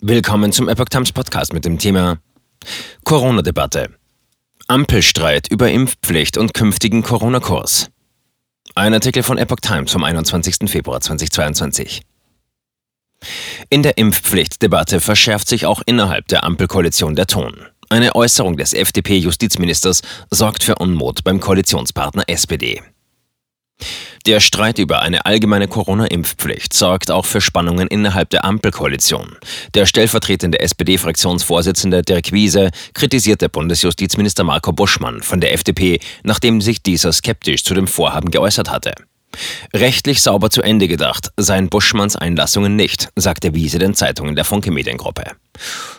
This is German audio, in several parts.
Willkommen zum Epoch Times Podcast mit dem Thema Corona-Debatte. Ampelstreit über Impfpflicht und künftigen Corona-Kurs. Ein Artikel von Epoch Times vom 21. Februar 2022. In der Impfpflichtdebatte verschärft sich auch innerhalb der Ampelkoalition der Ton. Eine Äußerung des FDP-Justizministers sorgt für Unmut beim Koalitionspartner SPD. Der Streit über eine allgemeine Corona-Impfpflicht sorgt auch für Spannungen innerhalb der Ampelkoalition. Der stellvertretende SPD-Fraktionsvorsitzende Dirk Wiese kritisierte Bundesjustizminister Marco Buschmann von der FDP, nachdem sich dieser skeptisch zu dem Vorhaben geäußert hatte. Rechtlich sauber zu Ende gedacht seien Buschmanns Einlassungen nicht, sagte Wiese den Zeitungen der Funke Mediengruppe.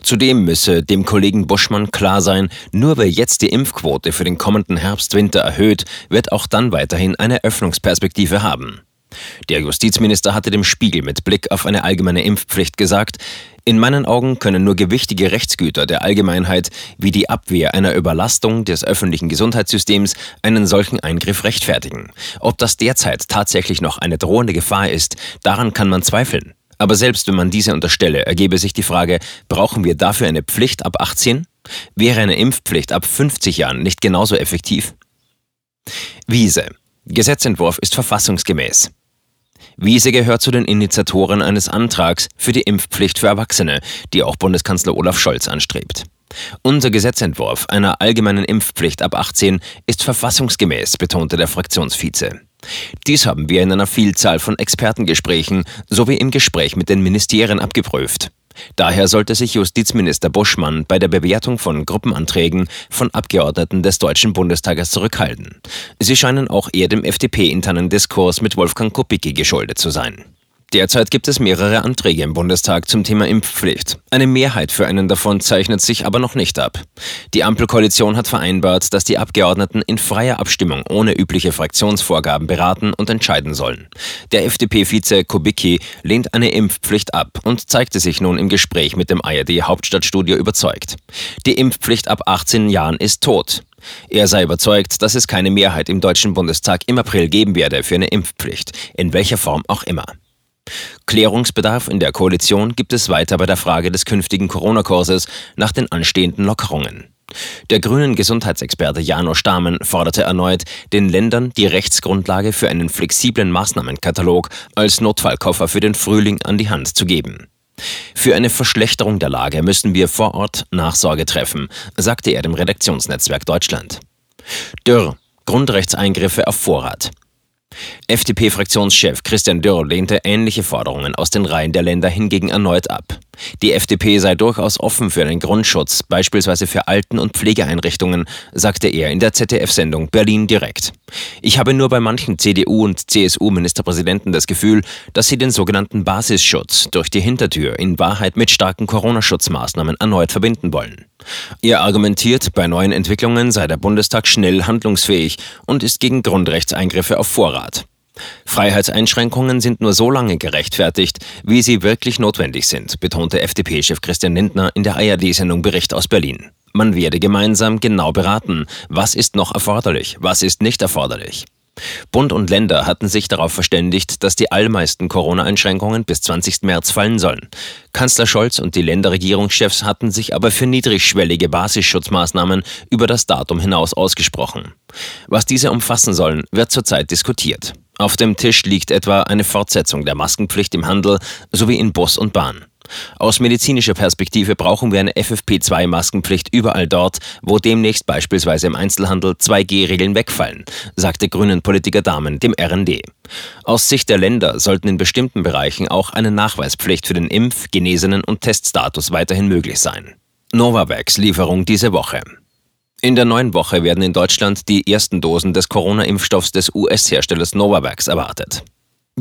Zudem müsse dem Kollegen Buschmann klar sein, nur wer jetzt die Impfquote für den kommenden Herbst-Winter erhöht, wird auch dann weiterhin eine Öffnungsperspektive haben. Der Justizminister hatte dem Spiegel mit Blick auf eine allgemeine Impfpflicht gesagt, in meinen Augen können nur gewichtige Rechtsgüter der Allgemeinheit wie die Abwehr einer Überlastung des öffentlichen Gesundheitssystems einen solchen Eingriff rechtfertigen. Ob das derzeit tatsächlich noch eine drohende Gefahr ist, daran kann man zweifeln. Aber selbst wenn man diese unterstelle, ergebe sich die Frage, brauchen wir dafür eine Pflicht ab 18? Wäre eine Impfpflicht ab 50 Jahren nicht genauso effektiv? Wiese. Gesetzentwurf ist verfassungsgemäß. Wiese gehört zu den Initiatoren eines Antrags für die Impfpflicht für Erwachsene, die auch Bundeskanzler Olaf Scholz anstrebt. Unser Gesetzentwurf einer allgemeinen Impfpflicht ab 18 ist verfassungsgemäß, betonte der Fraktionsvize. Dies haben wir in einer Vielzahl von Expertengesprächen sowie im Gespräch mit den Ministerien abgeprüft. Daher sollte sich Justizminister Buschmann bei der Bewertung von Gruppenanträgen von Abgeordneten des Deutschen Bundestages zurückhalten. Sie scheinen auch eher dem FDP-internen Diskurs mit Wolfgang Kubicki geschuldet zu sein. Derzeit gibt es mehrere Anträge im Bundestag zum Thema Impfpflicht. Eine Mehrheit für einen davon zeichnet sich aber noch nicht ab. Die Ampelkoalition hat vereinbart, dass die Abgeordneten in freier Abstimmung ohne übliche Fraktionsvorgaben beraten und entscheiden sollen. Der FDP-Vize Kubicki lehnt eine Impfpflicht ab und zeigte sich nun im Gespräch mit dem ARD Hauptstadtstudio überzeugt. Die Impfpflicht ab 18 Jahren ist tot. Er sei überzeugt, dass es keine Mehrheit im Deutschen Bundestag im April geben werde für eine Impfpflicht, in welcher Form auch immer. Klärungsbedarf in der Koalition gibt es weiter bei der Frage des künftigen Corona-Kurses nach den anstehenden Lockerungen. Der grünen Gesundheitsexperte Jano Stamen forderte erneut, den Ländern die Rechtsgrundlage für einen flexiblen Maßnahmenkatalog als Notfallkoffer für den Frühling an die Hand zu geben. Für eine Verschlechterung der Lage müssen wir vor Ort Nachsorge treffen, sagte er dem Redaktionsnetzwerk Deutschland. Dürr, Grundrechtseingriffe auf Vorrat. FDP-Fraktionschef Christian Dürr lehnte ähnliche Forderungen aus den Reihen der Länder hingegen erneut ab. Die FDP sei durchaus offen für einen Grundschutz, beispielsweise für Alten- und Pflegeeinrichtungen, sagte er in der ZDF-Sendung Berlin direkt. Ich habe nur bei manchen CDU- und CSU-Ministerpräsidenten das Gefühl, dass sie den sogenannten Basisschutz durch die Hintertür in Wahrheit mit starken Corona-Schutzmaßnahmen erneut verbinden wollen. Er argumentiert, bei neuen Entwicklungen sei der Bundestag schnell handlungsfähig und ist gegen Grundrechtseingriffe auf Vorrat. Freiheitseinschränkungen sind nur so lange gerechtfertigt, wie sie wirklich notwendig sind, betonte FDP-Chef Christian Lindner in der ARD-Sendung Bericht aus Berlin. Man werde gemeinsam genau beraten, was ist noch erforderlich, was ist nicht erforderlich. Bund und Länder hatten sich darauf verständigt, dass die allermeisten Corona-Einschränkungen bis 20. März fallen sollen. Kanzler Scholz und die Länderregierungschefs hatten sich aber für niedrigschwellige Basisschutzmaßnahmen über das Datum hinaus ausgesprochen. Was diese umfassen sollen, wird zurzeit diskutiert. Auf dem Tisch liegt etwa eine Fortsetzung der Maskenpflicht im Handel sowie in Bus und Bahn. Aus medizinischer Perspektive brauchen wir eine FFP2-Maskenpflicht überall dort, wo demnächst beispielsweise im Einzelhandel 2G-Regeln wegfallen, sagte Grünen-Politiker Dahmen dem RND. Aus Sicht der Länder sollten in bestimmten Bereichen auch eine Nachweispflicht für den Impf-, Genesenen- und Teststatus weiterhin möglich sein. Novavax-Lieferung diese Woche. In der neuen Woche werden in Deutschland die ersten Dosen des Corona-Impfstoffs des US-Herstellers Novavax erwartet.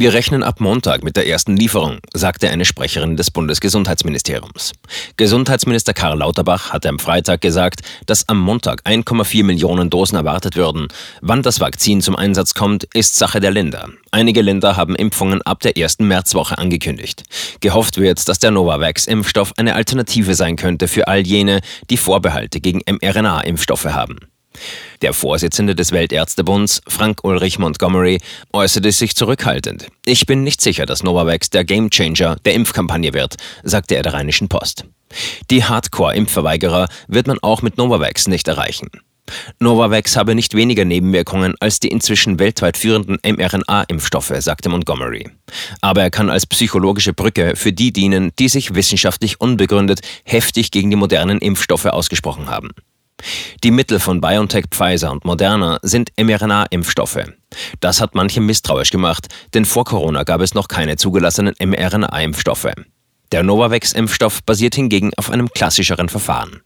Wir rechnen ab Montag mit der ersten Lieferung, sagte eine Sprecherin des Bundesgesundheitsministeriums. Gesundheitsminister Karl Lauterbach hatte am Freitag gesagt, dass am Montag 1,4 Millionen Dosen erwartet würden. Wann das Vakzin zum Einsatz kommt, ist Sache der Länder. Einige Länder haben Impfungen ab der ersten Märzwoche angekündigt. Gehofft wird, dass der Novavax-Impfstoff eine Alternative sein könnte für all jene, die Vorbehalte gegen mRNA-Impfstoffe haben. Der Vorsitzende des Weltärztebunds, Frank Ulrich Montgomery, äußerte sich zurückhaltend. Ich bin nicht sicher, dass Novavax der Gamechanger der Impfkampagne wird, sagte er der Rheinischen Post. Die Hardcore-Impfverweigerer wird man auch mit Novavax nicht erreichen. Novavax habe nicht weniger Nebenwirkungen als die inzwischen weltweit führenden mRNA-Impfstoffe, sagte Montgomery. Aber er kann als psychologische Brücke für die dienen, die sich wissenschaftlich unbegründet heftig gegen die modernen Impfstoffe ausgesprochen haben. Die Mittel von BioNTech, Pfizer und Moderna sind mRNA-Impfstoffe. Das hat manche misstrauisch gemacht, denn vor Corona gab es noch keine zugelassenen mRNA-Impfstoffe. Der Novavax-Impfstoff basiert hingegen auf einem klassischeren Verfahren.